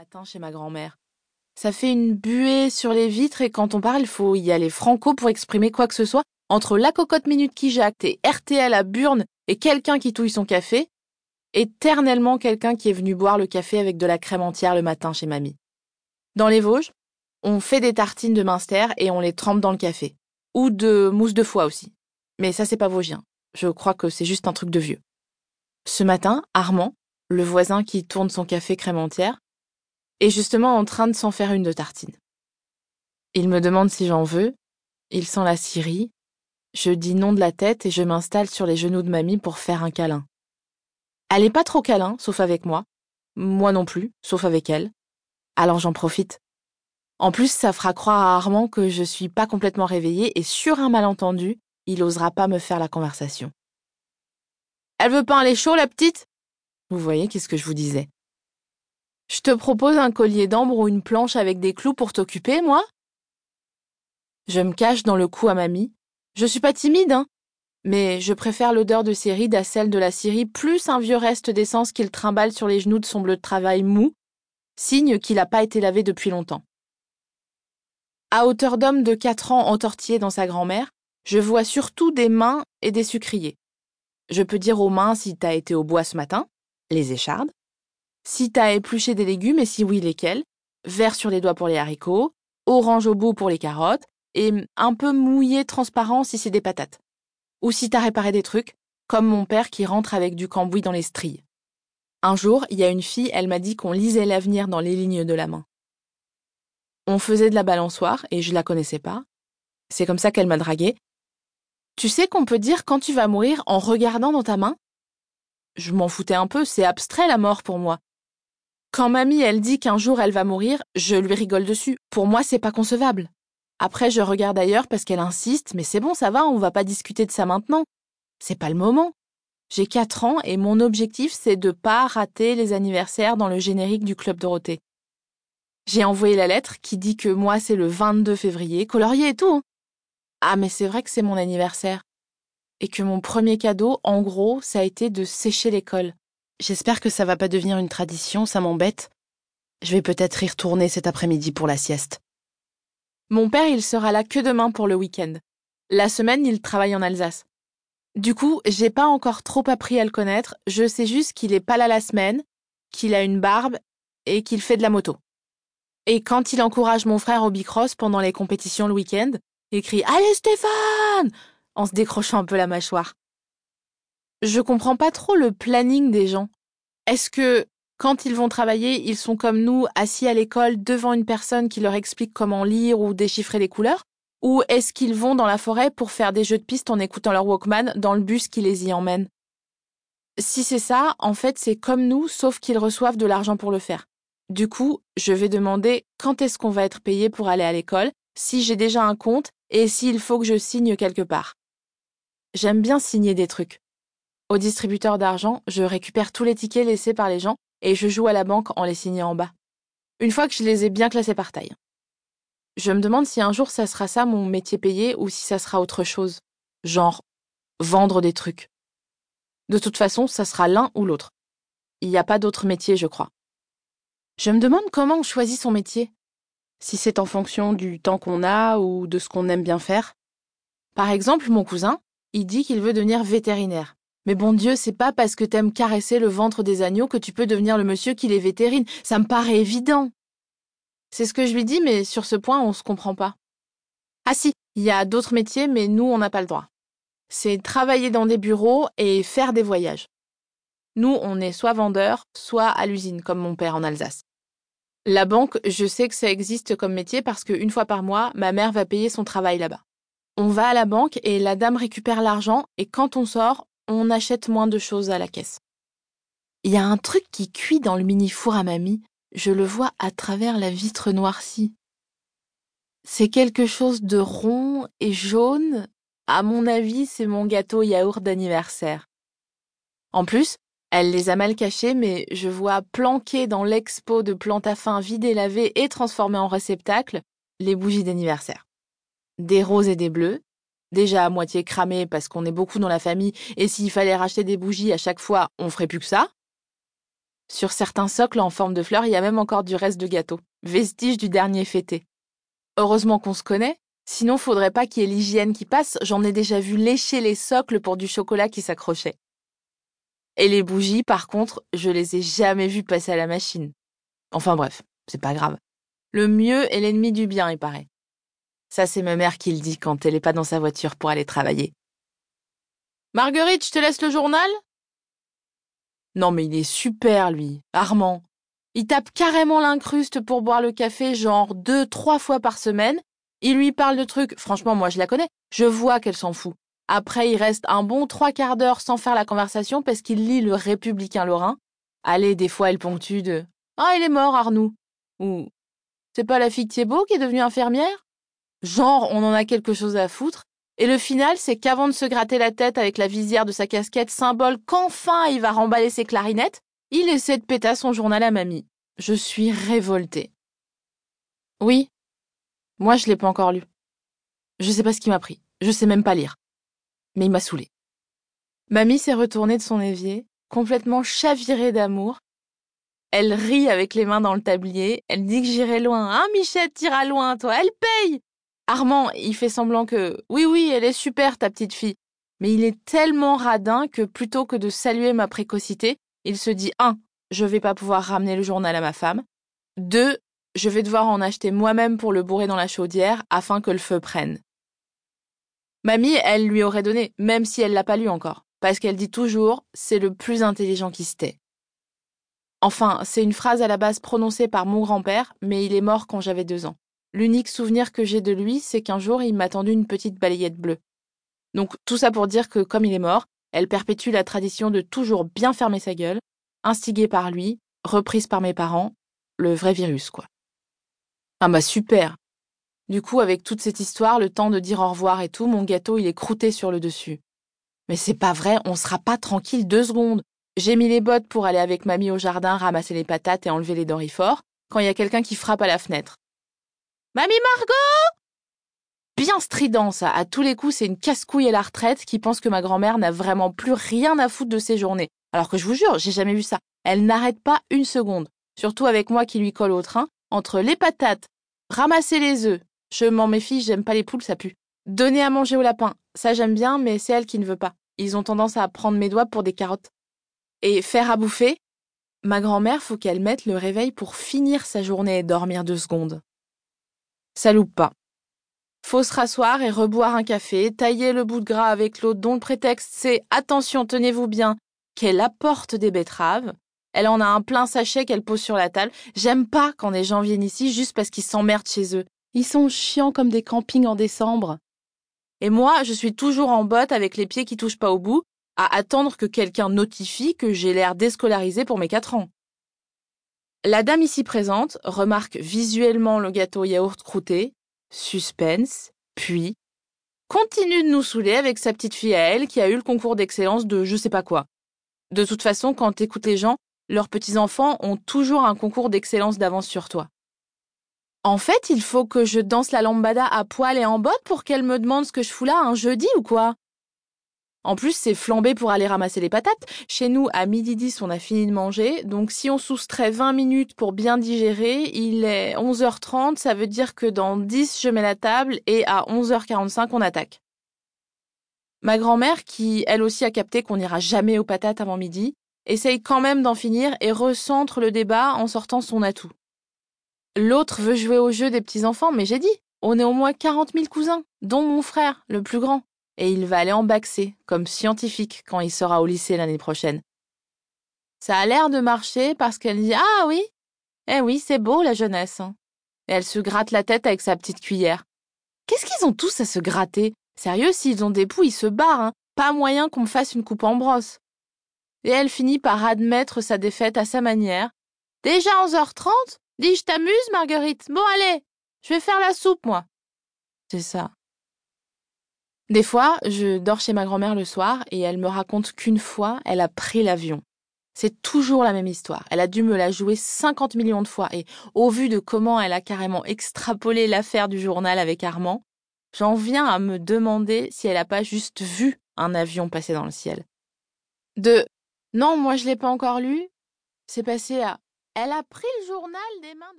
matin chez ma grand-mère. Ça fait une buée sur les vitres et quand on parle, il faut y aller franco pour exprimer quoi que ce soit. Entre la cocotte minute qui jacte et RTL à Burne et quelqu'un qui touille son café, éternellement quelqu'un qui est venu boire le café avec de la crème entière le matin chez mamie. Dans les Vosges, on fait des tartines de minster et on les trempe dans le café. Ou de mousse de foie aussi. Mais ça, c'est pas vosgien. Je crois que c'est juste un truc de vieux. Ce matin, Armand, le voisin qui tourne son café crème entière, est justement en train de s'en faire une de tartine. Il me demande si j'en veux, il sent la scierie, je dis non de la tête et je m'installe sur les genoux de mamie pour faire un câlin. Elle est pas trop câlin, sauf avec moi. Moi non plus, sauf avec elle. Alors j'en profite. En plus, ça fera croire à Armand que je suis pas complètement réveillée et sur un malentendu, il osera pas me faire la conversation. Elle veut pas lait chaud, la petite? Vous voyez, qu'est-ce que je vous disais? Je te propose un collier d'ambre ou une planche avec des clous pour t'occuper, moi? Je me cache dans le cou à mamie. Je suis pas timide, hein. Mais je préfère l'odeur de ses rides à celle de la Syrie, plus un vieux reste d'essence qu'il trimballe sur les genoux de son bleu de travail mou, signe qu'il n'a pas été lavé depuis longtemps. À hauteur d'homme de quatre ans entortillé dans sa grand-mère, je vois surtout des mains et des sucriers. Je peux dire aux mains si t'as été au bois ce matin, les échardes, si t'as épluché des légumes et si oui lesquels, vert sur les doigts pour les haricots, orange au bout pour les carottes, et un peu mouillé transparent si c'est des patates. Ou si t'as réparé des trucs, comme mon père qui rentre avec du cambouis dans les strilles. Un jour, il y a une fille, elle m'a dit qu'on lisait l'avenir dans les lignes de la main. On faisait de la balançoire et je la connaissais pas. C'est comme ça qu'elle m'a dragué. Tu sais qu'on peut dire quand tu vas mourir en regardant dans ta main? Je m'en foutais un peu, c'est abstrait la mort pour moi. Quand mamie, elle dit qu'un jour elle va mourir, je lui rigole dessus. Pour moi, c'est pas concevable. Après, je regarde ailleurs parce qu'elle insiste, mais c'est bon, ça va, on va pas discuter de ça maintenant. C'est pas le moment. J'ai 4 ans et mon objectif, c'est de pas rater les anniversaires dans le générique du Club Dorothée. J'ai envoyé la lettre qui dit que moi, c'est le 22 février, colorier et tout. Hein. Ah, mais c'est vrai que c'est mon anniversaire. Et que mon premier cadeau, en gros, ça a été de sécher l'école. J'espère que ça va pas devenir une tradition, ça m'embête. Je vais peut-être y retourner cet après-midi pour la sieste. Mon père, il sera là que demain pour le week-end. La semaine, il travaille en Alsace. Du coup, j'ai pas encore trop appris à le connaître, je sais juste qu'il est pas là la semaine, qu'il a une barbe et qu'il fait de la moto. Et quand il encourage mon frère au bicross pendant les compétitions le week-end, il crie Allez Stéphane en se décrochant un peu la mâchoire. Je comprends pas trop le planning des gens. Est-ce que quand ils vont travailler, ils sont comme nous, assis à l'école devant une personne qui leur explique comment lire ou déchiffrer les couleurs? Ou est-ce qu'ils vont dans la forêt pour faire des jeux de piste en écoutant leur Walkman dans le bus qui les y emmène? Si c'est ça, en fait, c'est comme nous, sauf qu'ils reçoivent de l'argent pour le faire. Du coup, je vais demander quand est-ce qu'on va être payé pour aller à l'école, si j'ai déjà un compte et s'il faut que je signe quelque part. J'aime bien signer des trucs. Au distributeur d'argent, je récupère tous les tickets laissés par les gens et je joue à la banque en les signant en bas. Une fois que je les ai bien classés par taille. Je me demande si un jour ça sera ça mon métier payé ou si ça sera autre chose. Genre, vendre des trucs. De toute façon, ça sera l'un ou l'autre. Il n'y a pas d'autre métier, je crois. Je me demande comment on choisit son métier. Si c'est en fonction du temps qu'on a ou de ce qu'on aime bien faire. Par exemple, mon cousin, il dit qu'il veut devenir vétérinaire. Mais bon Dieu, c'est pas parce que t'aimes caresser le ventre des agneaux que tu peux devenir le monsieur qui les vétérine. Ça me paraît évident. C'est ce que je lui dis, mais sur ce point, on se comprend pas. Ah si, il y a d'autres métiers, mais nous, on n'a pas le droit. C'est travailler dans des bureaux et faire des voyages. Nous, on est soit vendeur, soit à l'usine, comme mon père en Alsace. La banque, je sais que ça existe comme métier parce qu'une fois par mois, ma mère va payer son travail là-bas. On va à la banque et la dame récupère l'argent et quand on sort, on achète moins de choses à la caisse. Il y a un truc qui cuit dans le mini-four à mamie, je le vois à travers la vitre noircie. C'est quelque chose de rond et jaune. À mon avis, c'est mon gâteau yaourt d'anniversaire. En plus, elle les a mal cachés, mais je vois planquer dans l'expo de plantes à fin vidées, lavées et transformées en réceptacle les bougies d'anniversaire. Des roses et des bleus, déjà à moitié cramé parce qu'on est beaucoup dans la famille et s'il fallait racheter des bougies à chaque fois, on ferait plus que ça. Sur certains socles en forme de fleurs, il y a même encore du reste de gâteau, vestige du dernier fêté. Heureusement qu'on se connaît, sinon faudrait pas qu'il y ait l'hygiène qui passe, j'en ai déjà vu lécher les socles pour du chocolat qui s'accrochait. Et les bougies, par contre, je les ai jamais vues passer à la machine. Enfin bref, c'est pas grave. Le mieux est l'ennemi du bien, il paraît. Ça, c'est ma mère qui le dit quand elle est pas dans sa voiture pour aller travailler. Marguerite, je te laisse le journal? Non, mais il est super, lui, Armand. Il tape carrément l'incruste pour boire le café, genre deux, trois fois par semaine. Il lui parle de trucs, franchement, moi je la connais, je vois qu'elle s'en fout. Après, il reste un bon trois quarts d'heure sans faire la conversation parce qu'il lit le Républicain Lorrain. Allez, des fois, elle ponctue de Ah, il est mort, Arnoux. Ou C'est pas la fille de Thiebaud qui est devenue infirmière? Genre, on en a quelque chose à foutre. Et le final, c'est qu'avant de se gratter la tête avec la visière de sa casquette, symbole qu'enfin il va remballer ses clarinettes, il essaie de péter son journal à mamie. Je suis révoltée. Oui. Moi, je l'ai pas encore lu. Je sais pas ce qui m'a pris. Je sais même pas lire. Mais il m'a saoulée. Mamie s'est retournée de son évier, complètement chavirée d'amour. Elle rit avec les mains dans le tablier. Elle dit que j'irai loin. Hein, Michette, t'iras loin, toi. Elle paye. Armand, il fait semblant que oui, oui, elle est super, ta petite fille. Mais il est tellement radin que plutôt que de saluer ma précocité, il se dit un, je vais pas pouvoir ramener le journal à ma femme. Deux, je vais devoir en acheter moi-même pour le bourrer dans la chaudière afin que le feu prenne. Mamie, elle lui aurait donné, même si elle l'a pas lu encore, parce qu'elle dit toujours c'est le plus intelligent qui se tait. Enfin, c'est une phrase à la base prononcée par mon grand-père, mais il est mort quand j'avais deux ans. L'unique souvenir que j'ai de lui, c'est qu'un jour, il m'a tendu une petite balayette bleue. Donc, tout ça pour dire que, comme il est mort, elle perpétue la tradition de toujours bien fermer sa gueule, instigée par lui, reprise par mes parents, le vrai virus, quoi. Ah bah super Du coup, avec toute cette histoire, le temps de dire au revoir et tout, mon gâteau, il est croûté sur le dessus. Mais c'est pas vrai, on sera pas tranquille deux secondes. J'ai mis les bottes pour aller avec mamie au jardin ramasser les patates et enlever les dorifores, quand il y a quelqu'un qui frappe à la fenêtre. Mamie Margot Bien strident, ça. À tous les coups, c'est une casse-couille à la retraite qui pense que ma grand-mère n'a vraiment plus rien à foutre de ses journées. Alors que je vous jure, j'ai jamais vu ça. Elle n'arrête pas une seconde. Surtout avec moi qui lui colle au train. Entre les patates, ramasser les œufs. Je m'en méfie, j'aime pas les poules, ça pue. Donner à manger au lapin. Ça j'aime bien, mais c'est elle qui ne veut pas. Ils ont tendance à prendre mes doigts pour des carottes. Et faire à bouffer? Ma grand-mère, faut qu'elle mette le réveil pour finir sa journée et dormir deux secondes. Ça loupe pas. Faut se rasseoir et reboire un café, tailler le bout de gras avec l'autre dont le prétexte c'est attention, tenez-vous bien, qu'elle apporte des betteraves. Elle en a un plein sachet qu'elle pose sur la table. J'aime pas quand des gens viennent ici juste parce qu'ils s'emmerdent chez eux. Ils sont chiants comme des campings en décembre. Et moi, je suis toujours en botte avec les pieds qui touchent pas au bout, à attendre que quelqu'un notifie que j'ai l'air déscolarisé pour mes quatre ans. La dame ici présente remarque visuellement le gâteau yaourt croûté, suspense, puis continue de nous saouler avec sa petite fille à elle qui a eu le concours d'excellence de je sais pas quoi. De toute façon, quand t'écoutes les gens, leurs petits-enfants ont toujours un concours d'excellence d'avance sur toi. En fait, il faut que je danse la lambada à poil et en botte pour qu'elle me demande ce que je fous là un jeudi ou quoi? En plus, c'est flambé pour aller ramasser les patates. Chez nous, à midi 10, on a fini de manger. Donc, si on soustrait 20 minutes pour bien digérer, il est 11h30. Ça veut dire que dans 10, je mets la table et à 11h45, on attaque. Ma grand-mère, qui elle aussi a capté qu'on n'ira jamais aux patates avant midi, essaye quand même d'en finir et recentre le débat en sortant son atout. L'autre veut jouer au jeu des petits-enfants, mais j'ai dit, on est au moins 40 000 cousins, dont mon frère, le plus grand et il va aller en baxer comme scientifique quand il sera au lycée l'année prochaine. Ça a l'air de marcher parce qu'elle dit Ah oui, eh oui, c'est beau la jeunesse. Hein. Et elle se gratte la tête avec sa petite cuillère. Qu'est-ce qu'ils ont tous à se gratter? Sérieux, s'ils ont des poux, ils se barrent. Hein. Pas moyen qu'on me fasse une coupe en brosse. Et elle finit par admettre sa défaite à sa manière. Déjà 11h30 Dis, je t'amuse, Marguerite? Bon, allez, je vais faire la soupe, moi. C'est ça. Des fois, je dors chez ma grand-mère le soir et elle me raconte qu'une fois, elle a pris l'avion. C'est toujours la même histoire. Elle a dû me la jouer 50 millions de fois et au vu de comment elle a carrément extrapolé l'affaire du journal avec Armand, j'en viens à me demander si elle n'a pas juste vu un avion passer dans le ciel. De non, moi je l'ai pas encore lu. c'est passé à Elle a pris le journal des mains d'Ariel.